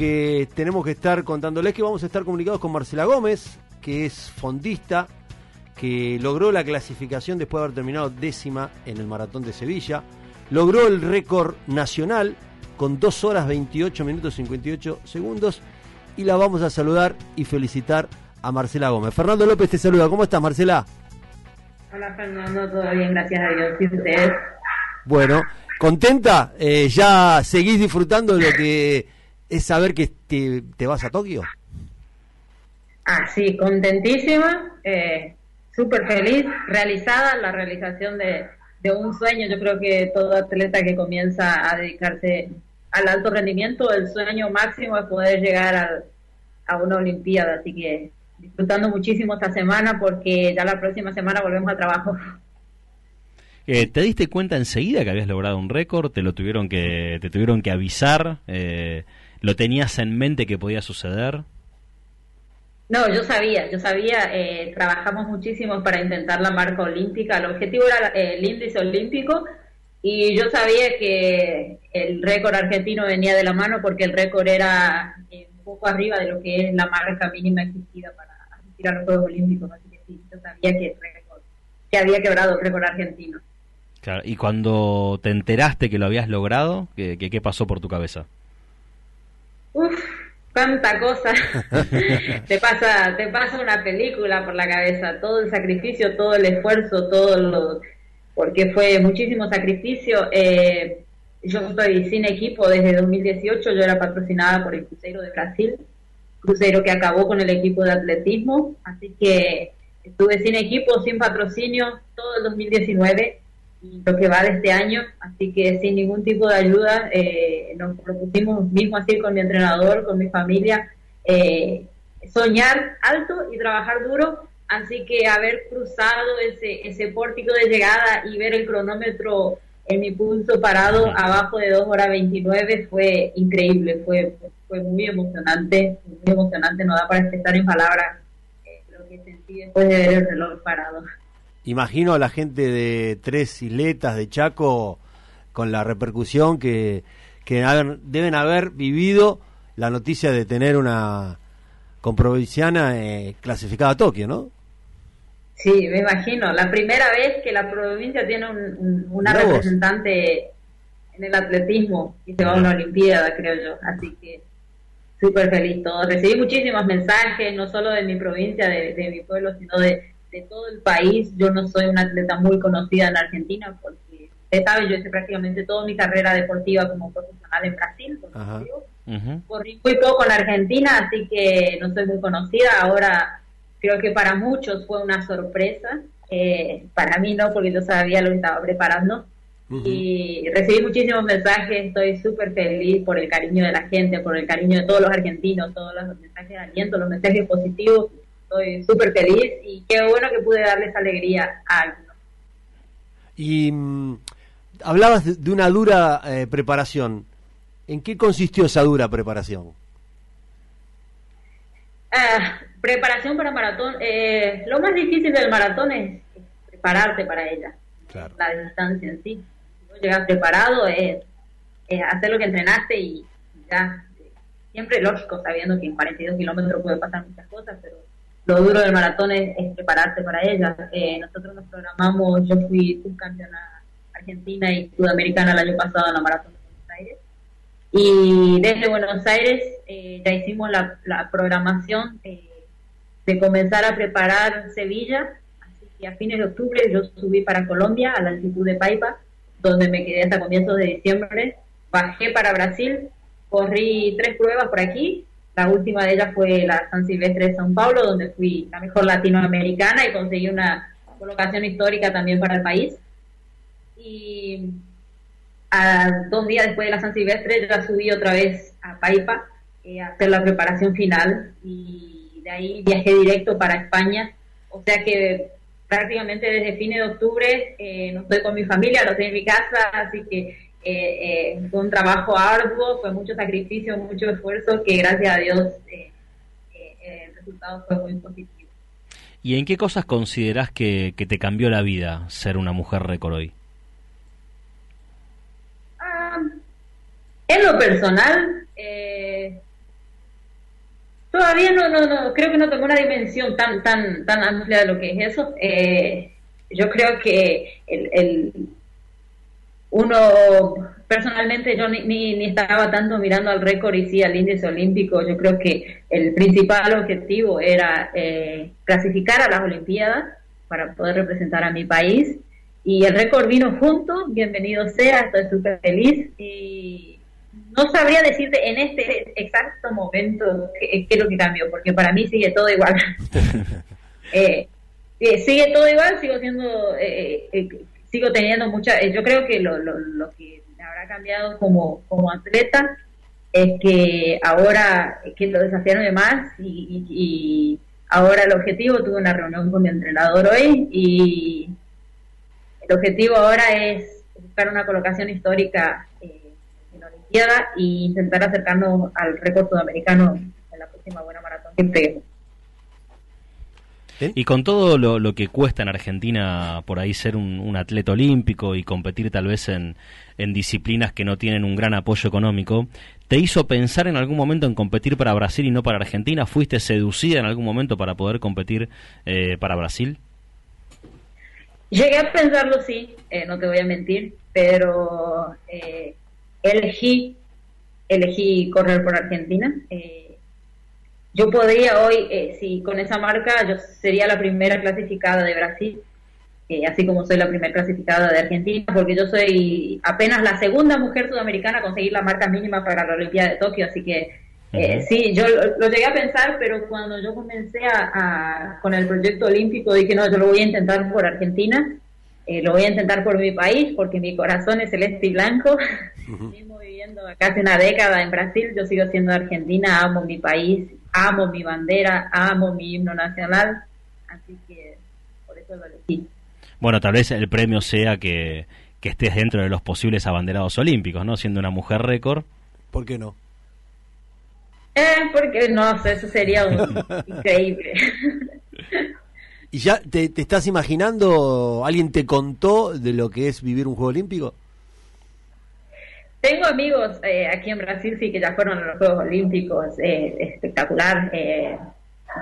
que tenemos que estar contándoles que vamos a estar comunicados con Marcela Gómez, que es fondista, que logró la clasificación después de haber terminado décima en el Maratón de Sevilla, logró el récord nacional con 2 horas 28 minutos 58 segundos y la vamos a saludar y felicitar a Marcela Gómez. Fernando López te saluda, ¿cómo estás Marcela? Hola Fernando, todo bien, gracias a Dios. ¿Y ustedes? Bueno, ¿contenta? Eh, ¿Ya seguís disfrutando de lo que es saber que te, vas a Tokio. Ah, sí, contentísima, eh, súper feliz, realizada la realización de, un sueño. Yo creo que todo atleta que comienza a dedicarse al alto rendimiento, el sueño máximo es poder llegar a una Olimpiada. Así que disfrutando muchísimo esta semana porque ya la próxima semana volvemos al trabajo. Eh, ¿Te diste cuenta enseguida que habías logrado un récord? ¿Te lo tuvieron que, te tuvieron que avisar? Eh, ¿Lo tenías en mente que podía suceder? No, yo sabía, yo sabía, eh, trabajamos muchísimo para intentar la marca olímpica, el objetivo era eh, el índice olímpico y yo sabía que el récord argentino venía de la mano porque el récord era eh, un poco arriba de lo que es la marca mínima existida para asistir a los Juegos Olímpicos, así que sí, yo sabía que, el récord, que había quebrado el récord argentino. Claro, y cuando te enteraste que lo habías logrado, ¿qué, qué pasó por tu cabeza? Uf, cuánta cosa. te pasa, te pasa una película por la cabeza, todo el sacrificio, todo el esfuerzo, todo lo, porque fue muchísimo sacrificio. Eh, yo estoy sin equipo desde 2018, yo era patrocinada por el Cruzeiro de Brasil, Cruzeiro que acabó con el equipo de atletismo, así que estuve sin equipo, sin patrocinio todo el 2019 lo que va de este año, así que sin ningún tipo de ayuda eh, nos propusimos mismo así con mi entrenador, con mi familia, eh, soñar alto y trabajar duro, así que haber cruzado ese, ese pórtico de llegada y ver el cronómetro en mi pulso parado abajo de 2 horas 29 fue increíble, fue, fue muy emocionante, muy emocionante, no da para expresar en palabras eh, lo que sentí después de ver el reloj parado imagino a la gente de Tres Isletas, de Chaco, con la repercusión que, que deben haber vivido la noticia de tener una comprovinciana eh, clasificada a Tokio, ¿no? Sí, me imagino. La primera vez que la provincia tiene una representante en el atletismo y se va a una Olimpiada, creo yo. Así que súper feliz todo. Recibí muchísimos mensajes, no solo de mi provincia, de mi pueblo, sino de, de todo el país. Yo no soy una atleta muy conocida en Argentina porque, usted sabe, yo hice prácticamente toda mi carrera deportiva como profesional en Brasil. Corrí muy poco en Argentina, así que no soy muy conocida. Ahora creo que para muchos fue una sorpresa. Eh, para mí no, porque yo sabía lo que estaba preparando. Y recibí muchísimos mensajes, estoy súper feliz por el cariño de la gente, por el cariño de todos los argentinos, todos los mensajes de aliento, los mensajes positivos estoy súper feliz y qué bueno que pude darles alegría a algunos. Y mm, hablabas de, una dura eh, preparación. ¿En qué consistió esa dura preparación? Ah, preparación para maratón. Eh, lo más difícil del maratón es, prepararte para ella. La distancia en sí. Si no llegas preparado es, hacer lo que entrenaste y ya. Siempre lógico, sabiendo que en 42 kilómetros puede pasar muchas cosas, lo duro del maratón es, prepararse para ella. Eh, nosotros nos programamos, yo fui subcampeona argentina y sudamericana el año pasado en la maratón de Buenos Aires. Y desde Buenos Aires eh, ya hicimos la, programación eh, de comenzar a preparar Sevilla. Así que a fines de octubre yo subí para Colombia, a la altitud de Paipa, donde me quedé hasta comienzos de diciembre. Bajé para Brasil, corrí tres pruebas por aquí, la última de ellas fue la San Silvestre de São Paulo, donde fui la mejor latinoamericana y conseguí una colocación histórica también para el país. Y a, dos días después de la San Silvestre ya subí otra vez a Paipa eh, a hacer la preparación final y de ahí viajé directo para España. O sea que prácticamente desde fines de octubre eh, no estoy con mi familia, no estoy en mi casa, así que eh, eh, fue un trabajo arduo, fue mucho sacrificio, mucho esfuerzo, que gracias a Dios eh, eh, el resultado fue muy positivo. ¿Y en qué cosas consideras que, te cambió la vida ser una mujer récord hoy? Ah, en lo personal, todavía no, no, no, creo que no tengo una dimensión tan, tan, tan amplia de lo que es eso. Eh, yo creo que el, uno, personalmente yo ni, ni, estaba tanto mirando al récord y sí al índice olímpico, yo creo que el principal objetivo era eh, clasificar a las Olimpiadas para poder representar a mi país. Y el récord vino junto, bienvenido sea, estoy súper feliz. Y no sabría decirte en este exacto momento qué, es lo que cambió, porque para mí sigue todo igual. eh, eh, sigue todo igual, sigo siendo, eh, sigo teniendo mucha, yo creo que lo, lo, lo, que habrá cambiado como, como atleta es que ahora que lo desafiaron de más y, ahora el objetivo, tuve una reunión con mi entrenador hoy y el objetivo ahora es buscar una colocación histórica en la Olimpiada e intentar acercarnos al récord sudamericano en la próxima buena maratón que peguemos. Y con todo lo, que cuesta en Argentina por ahí ser un, atleta olímpico y competir tal vez en, disciplinas que no tienen un gran apoyo económico, ¿te hizo pensar en algún momento en competir para Brasil y no para Argentina? ¿Fuiste seducida en algún momento para poder competir eh, para Brasil? Llegué a pensarlo, sí, eh, no te voy a mentir, pero eh, elegí, elegí correr por Argentina. Eh, yo podría hoy, eh, si con esa marca, yo sería la primera clasificada de Brasil, eh, así como soy la primera clasificada de Argentina, porque yo soy apenas la segunda mujer sudamericana a conseguir la marca mínima para la Olimpiada de Tokio, así que eh, sí, yo lo, llegué a pensar, pero cuando yo comencé a, con el proyecto olímpico dije, no, yo lo voy a intentar por Argentina, lo voy a intentar por mi país, porque mi corazón es celeste y blanco. Mismo viviendo casi una década en Brasil, yo sigo siendo argentina, amo mi país amo mi bandera, amo mi himno nacional, así que por eso lo elegí. Bueno, tal vez el premio sea que, que estés dentro de los posibles abanderados olímpicos, ¿no? Siendo una mujer récord. ¿Por qué no? Eh, porque no, eso sería increíble. ¿Y ya te, te, estás imaginando, alguien te contó de lo que es vivir un Juego Olímpico? Tengo amigos eh, aquí en Brasil, sí, que ya fueron a los Juegos Olímpicos, eh, espectacular. Eh,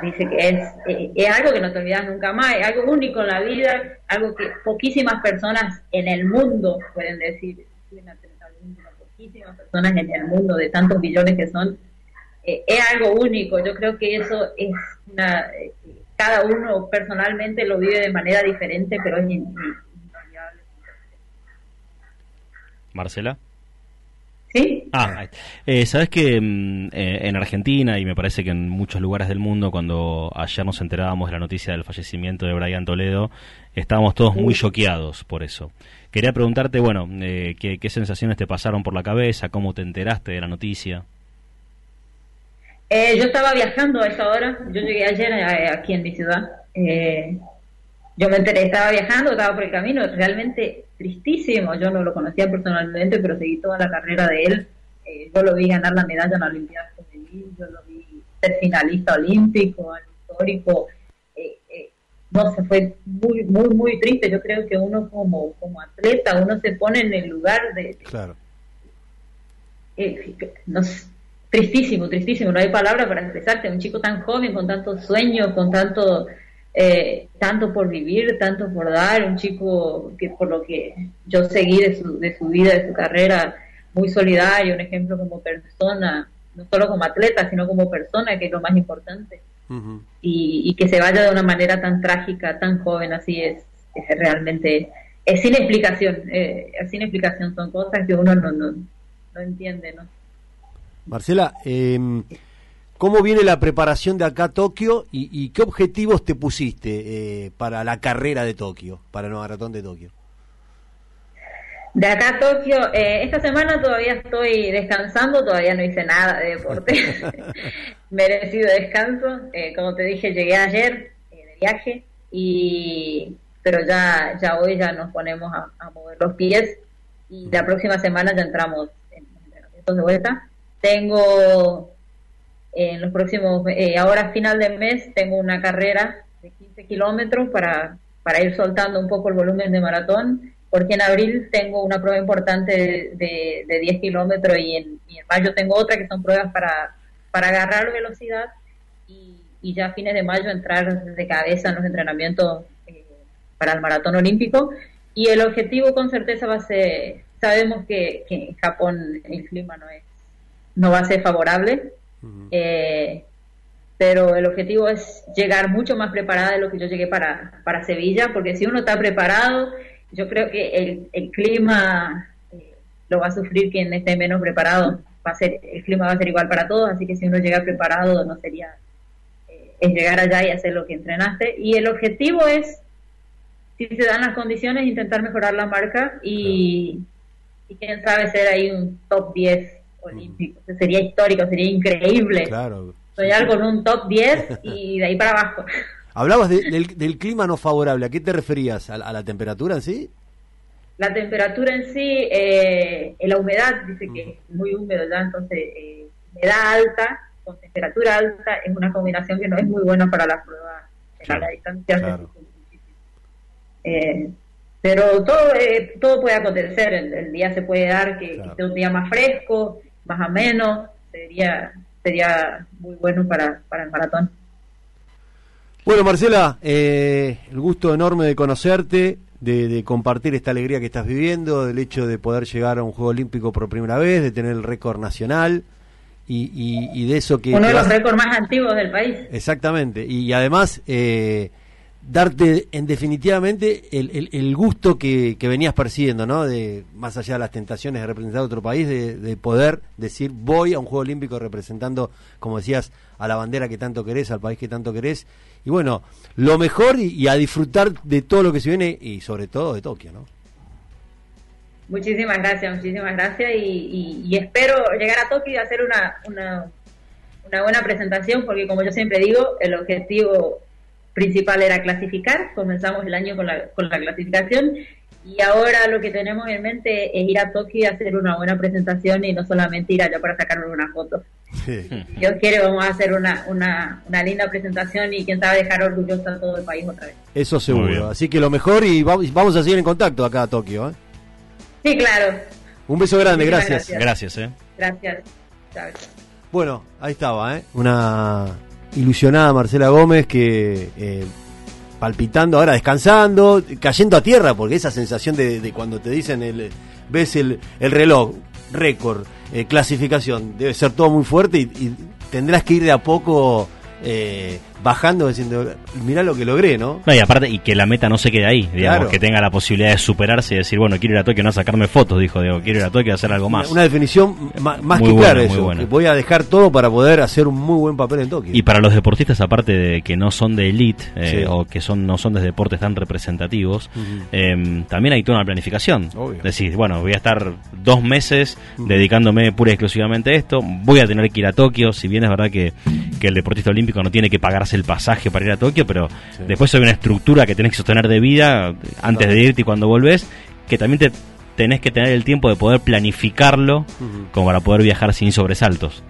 dice que es, es algo que no te olvidas nunca más, es algo único en la vida, algo que poquísimas personas en el mundo pueden decir. Poquísimas personas en el mundo, de tantos billones que son, es algo único. Yo creo que eso es una. cada uno personalmente lo vive de manera diferente, pero es inviable. Marcela. ¿Sí? Ah, eh, sabes que mm, eh, en Argentina y me parece que en muchos lugares del mundo, cuando ayer nos enterábamos de la noticia del fallecimiento de Brian Toledo, estábamos todos muy choqueados por eso. Quería preguntarte, bueno, eh, ¿qué, sensaciones te pasaron por la cabeza? ¿Cómo te enteraste de la noticia? yo estaba viajando a esa hora, yo llegué ayer aquí en mi ciudad. Yo me enteré, estaba viajando, estaba por el camino, realmente tristísimo. Yo no lo conocía personalmente, pero seguí toda la carrera de él. Eh, yo lo vi ganar la medalla en la Olimpiada Juvenil, yo lo vi ser finalista olímpico, histórico. Eh, eh, no, se fue muy, muy, muy triste. Yo creo que uno como, como atleta, uno se pone en el lugar de... Claro. no, tristísimo, tristísimo. No hay palabra para expresarte. Un chico tan joven, con tantos sueños, con tanto eh, tanto por vivir, tanto por dar, un chico que por lo que yo seguí de su, de su vida, de su carrera, muy solidario, un ejemplo como persona, no solo como atleta, sino como persona, que es lo más importante. y, que se vaya de una manera tan trágica, tan joven, así es, es realmente, es sin explicación, eh, es sin explicación, son cosas que uno no, no, no entiende, ¿no? Marcela, eh, ¿Cómo viene la preparación de acá a Tokio y, qué objetivos te pusiste eh, para la carrera de Tokio, para el maratón de Tokio? De acá a Tokio, eh, esta semana todavía estoy descansando, todavía no hice nada de deporte, merecido descanso. Eh, como te dije, llegué ayer de viaje, y pero ya, ya hoy ya nos ponemos a, mover los pies y la próxima semana ya entramos en entrenamientos de vuelta. Tengo en los próximos, eh, ahora final de mes tengo una carrera de 15 kilómetros para, para ir soltando un poco el volumen de maratón, porque en abril tengo una prueba importante de, de, 10 kilómetros y en, y en, mayo tengo otra que son pruebas para, para agarrar velocidad y, ya a fines de mayo entrar de cabeza en los entrenamientos eh, para el maratón olímpico. Y el objetivo con certeza va a ser, sabemos que, en Japón el clima no es no va a ser favorable, eh, pero el objetivo es llegar mucho más preparada de lo que yo llegué para, para Sevilla, porque si uno está preparado, yo creo que el, el clima eh, lo va a sufrir quien esté menos preparado. Va a ser, el clima va a ser igual para todos, así que si uno llega preparado no sería eh, es llegar allá y hacer lo que entrenaste. Y el objetivo es, si se dan las condiciones, intentar mejorar la marca y, y quién sabe ser ahí un top 10 olímpico. sería histórico, sería increíble. Claro. Soñar con un top 10 y de ahí para abajo. Hablabas del, clima no favorable, ¿a qué te referías? ¿A, la temperatura en sí? La temperatura en sí, eh, la humedad, dice que es muy húmedo ya, entonces eh, humedad alta con temperatura alta es una combinación que no es muy buena para la prueba a la distancia. Eh, pero todo eh, todo puede acontecer, el, día se puede dar que, que, esté un día más fresco, más ameno, sería sería muy bueno para, para el maratón. Bueno, Marcela, eh, el gusto enorme de conocerte, de, compartir esta alegría que estás viviendo, del hecho de poder llegar a un Juego Olímpico por primera vez, de tener el récord nacional y, y, de eso que... Uno de los récords más antiguos del país. Exactamente, y, además eh, darte en definitivamente el, el, gusto que, que, venías persiguiendo, ¿no? De, más allá de las tentaciones de representar a otro país, de, poder decir voy a un Juego Olímpico representando, como decías, a la bandera que tanto querés, al país que tanto querés. Y bueno, lo mejor y, a disfrutar de todo lo que se viene y sobre todo de Tokio, ¿no? Muchísimas gracias, muchísimas gracias y, y espero llegar a Tokio y hacer una, una, una buena presentación porque como yo siempre digo, el objetivo principal era clasificar, comenzamos el año con la, con la clasificación y ahora lo que tenemos en mente es ir a Tokio y hacer una buena presentación y no solamente ir allá para sacarnos una foto. Si Dios quiere, vamos a hacer una, una, una, linda presentación y quién sabe dejar orgulloso a todo el país otra vez. Eso seguro. Así que lo mejor y vamos a seguir en contacto acá a Tokio. ¿eh? Sí, claro. Un beso grande, gracias. Gracias, ¿eh? Gracias. Bueno, ahí estaba, ¿eh? Una ilusionada Marcela Gómez que eh, palpitando ahora, descansando, cayendo a tierra, porque esa sensación de, cuando te dicen, el, ves el, el reloj, récord, eh, clasificación, debe ser todo muy fuerte y, tendrás que ir de a poco eh, bajando diciendo, mira lo que logré, ¿no? y aparte, y que la meta no se quede ahí, digamos, que tenga la posibilidad de superarse y decir, bueno, quiero ir a Tokio, no a sacarme fotos, dijo, digo, quiero ir a Tokio a hacer algo más. Una, definición más, que clara eso, voy a dejar todo para poder hacer un muy buen papel en Tokio. Y para los deportistas, aparte de que no son de elite, eh, o que son no son de deportes tan representativos, em, también hay toda una planificación. Obvio. Decir, bueno, voy a estar dos meses dedicándome pura y exclusivamente a esto, voy a tener que ir a Tokio, si bien es verdad que, que el deportista olímpico no tiene que el pasaje para ir a Tokio, pero después hay una estructura que tenés que sostener de vida antes de irte y cuando volvés, que también te tenés que tener el tiempo de poder planificarlo como para poder viajar sin sobresaltos.